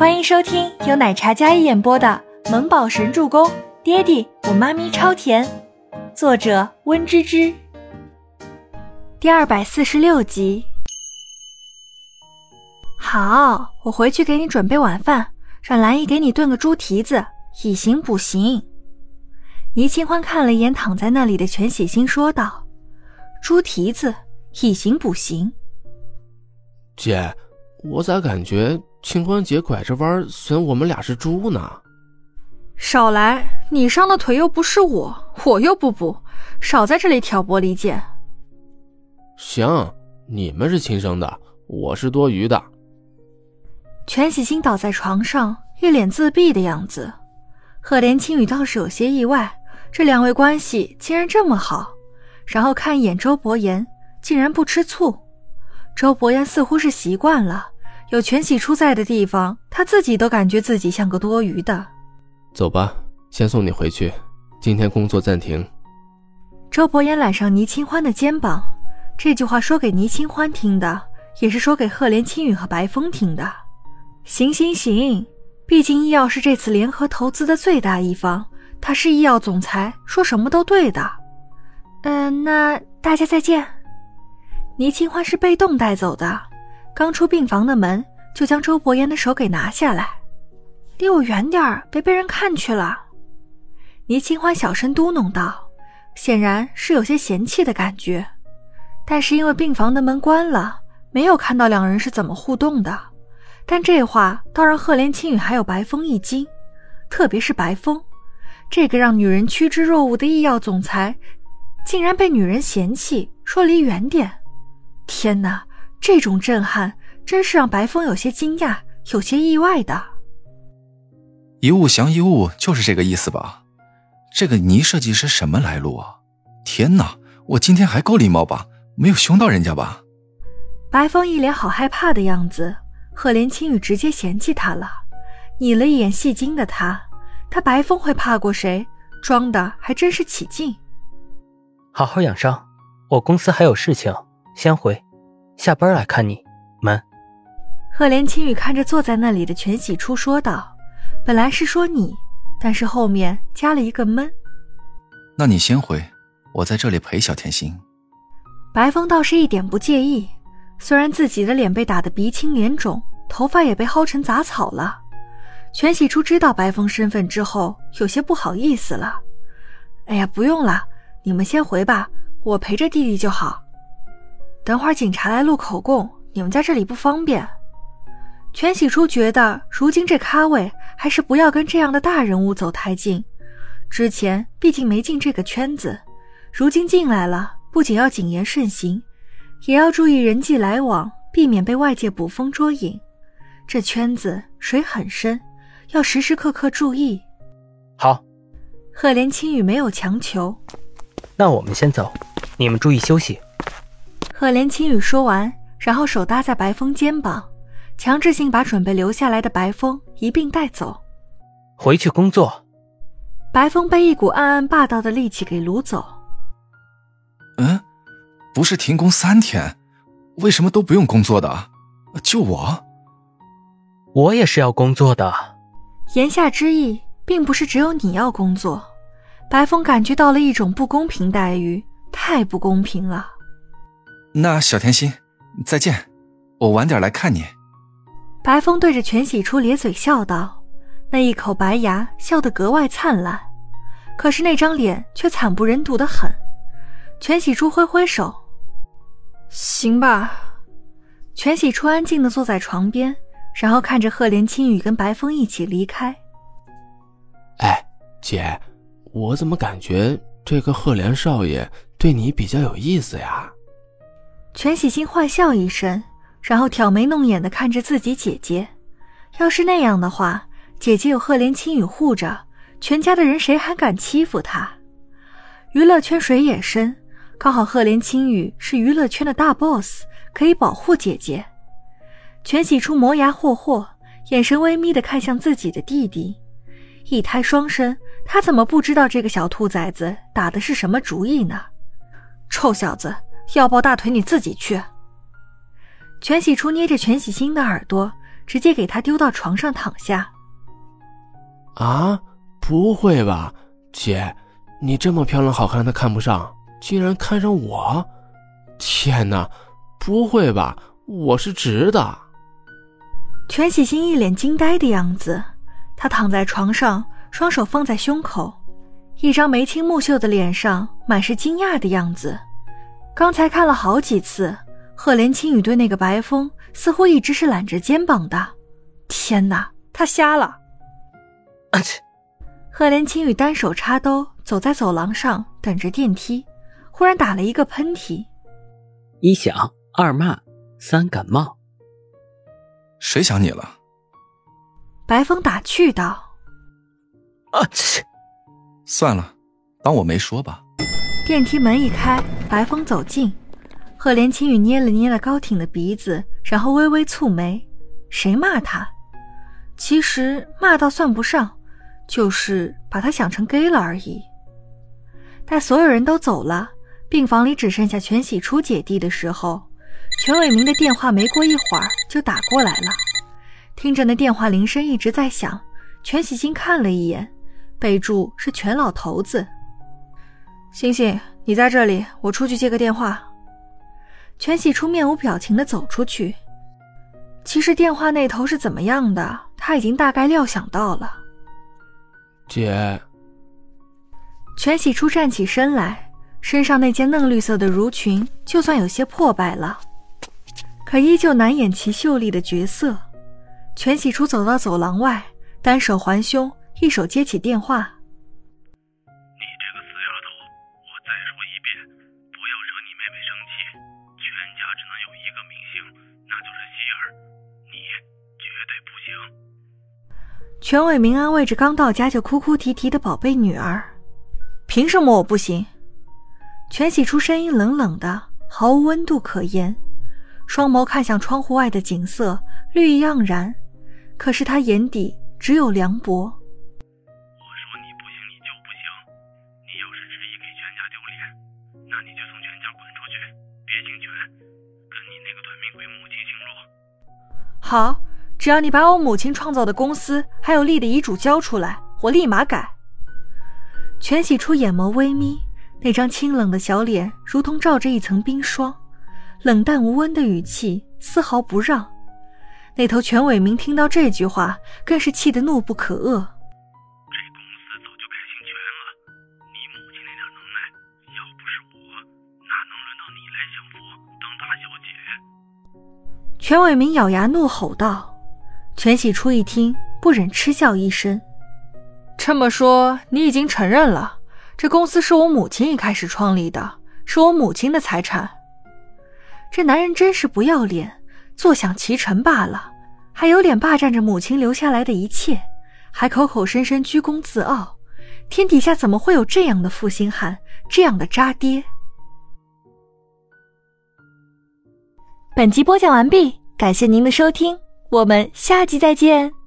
欢迎收听由奶茶嘉一演播的《萌宝神助攻》，爹地我妈咪超甜，作者温芝芝。第二百四十六集。好，我回去给你准备晚饭，让兰姨给你炖个猪蹄子，以形补形。倪清欢看了一眼躺在那里的全喜星，说道：“猪蹄子，以形补形。”姐，我咋感觉？清欢姐拐着弯损我们俩是猪呢？少来！你伤的腿又不是我，我又不补，少在这里挑拨离间。行，你们是亲生的，我是多余的。全喜星倒在床上，一脸自闭的样子。赫连青雨倒是有些意外，这两位关系竟然这么好。然后看一眼周伯言，竟然不吃醋。周伯言似乎是习惯了。有全喜初在的地方，他自己都感觉自己像个多余的。走吧，先送你回去。今天工作暂停。周伯言揽上倪清欢的肩膀，这句话说给倪清欢听的，也是说给赫连青雨和白风听的。行行行，毕竟医药是这次联合投资的最大一方，他是医药总裁，说什么都对的。嗯，那大家再见。倪清欢是被动带走的。刚出病房的门，就将周伯言的手给拿下来，离我远点儿，别被人看去了。倪清欢小声嘟哝道，显然是有些嫌弃的感觉。但是因为病房的门关了，没有看到两人是怎么互动的。但这话倒让赫连青雨还有白风一惊，特别是白风，这个让女人趋之若鹜的医药总裁，竟然被女人嫌弃，说离远点。天哪！这种震撼真是让白风有些惊讶，有些意外的。一物降一物，就是这个意思吧？这个倪设计师什么来路啊？天哪，我今天还够礼貌吧？没有凶到人家吧？白风一脸好害怕的样子，赫连青雨直接嫌弃他了，睨了一眼戏精的他，他白风会怕过谁？装的还真是起劲。好好养伤，我公司还有事情，先回。下班来看你，门。赫连青雨看着坐在那里的全喜初说道：“本来是说你，但是后面加了一个闷。”那你先回，我在这里陪小甜心。白风倒是一点不介意，虽然自己的脸被打得鼻青脸肿，头发也被薅成杂草了。全喜初知道白风身份之后，有些不好意思了。哎呀，不用了，你们先回吧，我陪着弟弟就好。等会儿警察来录口供，你们在这里不方便。全喜初觉得，如今这咖位还是不要跟这样的大人物走太近。之前毕竟没进这个圈子，如今进来了，不仅要谨言慎行，也要注意人际来往，避免被外界捕风捉影。这圈子水很深，要时时刻刻注意。好，赫连青雨没有强求。那我们先走，你们注意休息。赫连青雨说完，然后手搭在白风肩膀，强制性把准备留下来的白风一并带走，回去工作。白风被一股暗暗霸道的力气给掳走。嗯，不是停工三天，为什么都不用工作的？就我，我也是要工作的。言下之意，并不是只有你要工作。白风感觉到了一种不公平待遇，太不公平了。那小甜心，再见，我晚点来看你。白风对着全喜初咧嘴笑道，那一口白牙笑得格外灿烂，可是那张脸却惨不忍睹的很。全喜初挥挥手，行吧。全喜初安静的坐在床边，然后看着赫连青雨跟白风一起离开。哎，姐，我怎么感觉这个赫连少爷对你比较有意思呀？全喜星坏笑一声，然后挑眉弄眼的看着自己姐姐。要是那样的话，姐姐有赫连青雨护着，全家的人谁还敢欺负她？娱乐圈水也深，刚好赫连青雨是娱乐圈的大 boss，可以保护姐姐。全喜初磨牙霍霍，眼神微眯的看向自己的弟弟。一胎双生，他怎么不知道这个小兔崽子打的是什么主意呢？臭小子！要抱大腿你自己去。全喜初捏着全喜新的耳朵，直接给他丢到床上躺下。啊，不会吧，姐，你这么漂亮好看，他看不上，竟然看上我？天哪，不会吧，我是直的。全喜星一脸惊呆的样子，他躺在床上，双手放在胸口，一张眉清目秀的脸上满是惊讶的样子。刚才看了好几次，赫连青羽对那个白风似乎一直是揽着肩膀的。天哪，他瞎了！啊切！赫连青羽单手插兜，走在走廊上等着电梯，忽然打了一个喷嚏。一想，二骂，三感冒。谁想你了？白风打趣道。啊切！算了，当我没说吧。电梯门一开，白风走近，赫连青雨捏了捏了高挺的鼻子，然后微微蹙眉。谁骂他？其实骂倒算不上，就是把他想成 gay 了而已。待所有人都走了，病房里只剩下全喜初姐弟的时候，全伟明的电话没过一会儿就打过来了。听着那电话铃声一直在响，全喜星看了一眼，备注是全老头子。星星，你在这里，我出去接个电话。全喜初面无表情的走出去。其实电话那头是怎么样的，他已经大概料想到了。姐，全喜初站起身来，身上那件嫩绿色的襦裙就算有些破败了，可依旧难掩其秀丽的绝色。全喜初走到走廊外，单手环胸，一手接起电话。全伟明安慰着刚到家就哭哭啼啼的宝贝女儿：“凭什么我不行？”全喜初声音冷冷的，毫无温度可言，双眸看向窗户外的景色，绿意盎然。可是他眼底只有凉薄。我说你不行，你就不行。你要是执意给全家丢脸，那你就从全家滚出去，别姓全，跟你那个短命鬼母亲姓陆。好。只要你把我母亲创造的公司还有立的遗嘱交出来，我立马改。全喜初眼眸微眯，那张清冷的小脸如同罩着一层冰霜，冷淡无温的语气丝毫不让。那头全伟明听到这句话，更是气得怒不可遏。这公司早就改姓全了，你母亲那点能耐，要不是我，哪能轮到你来享福当大小姐？全伟明咬牙怒吼道。全喜初一听，不忍嗤笑一声：“这么说，你已经承认了，这公司是我母亲一开始创立的，是我母亲的财产。这男人真是不要脸，坐享其成罢了，还有脸霸占着母亲留下来的一切，还口口声声居功自傲。天底下怎么会有这样的负心汉，这样的渣爹？”本集播讲完毕，感谢您的收听。我们下集再见。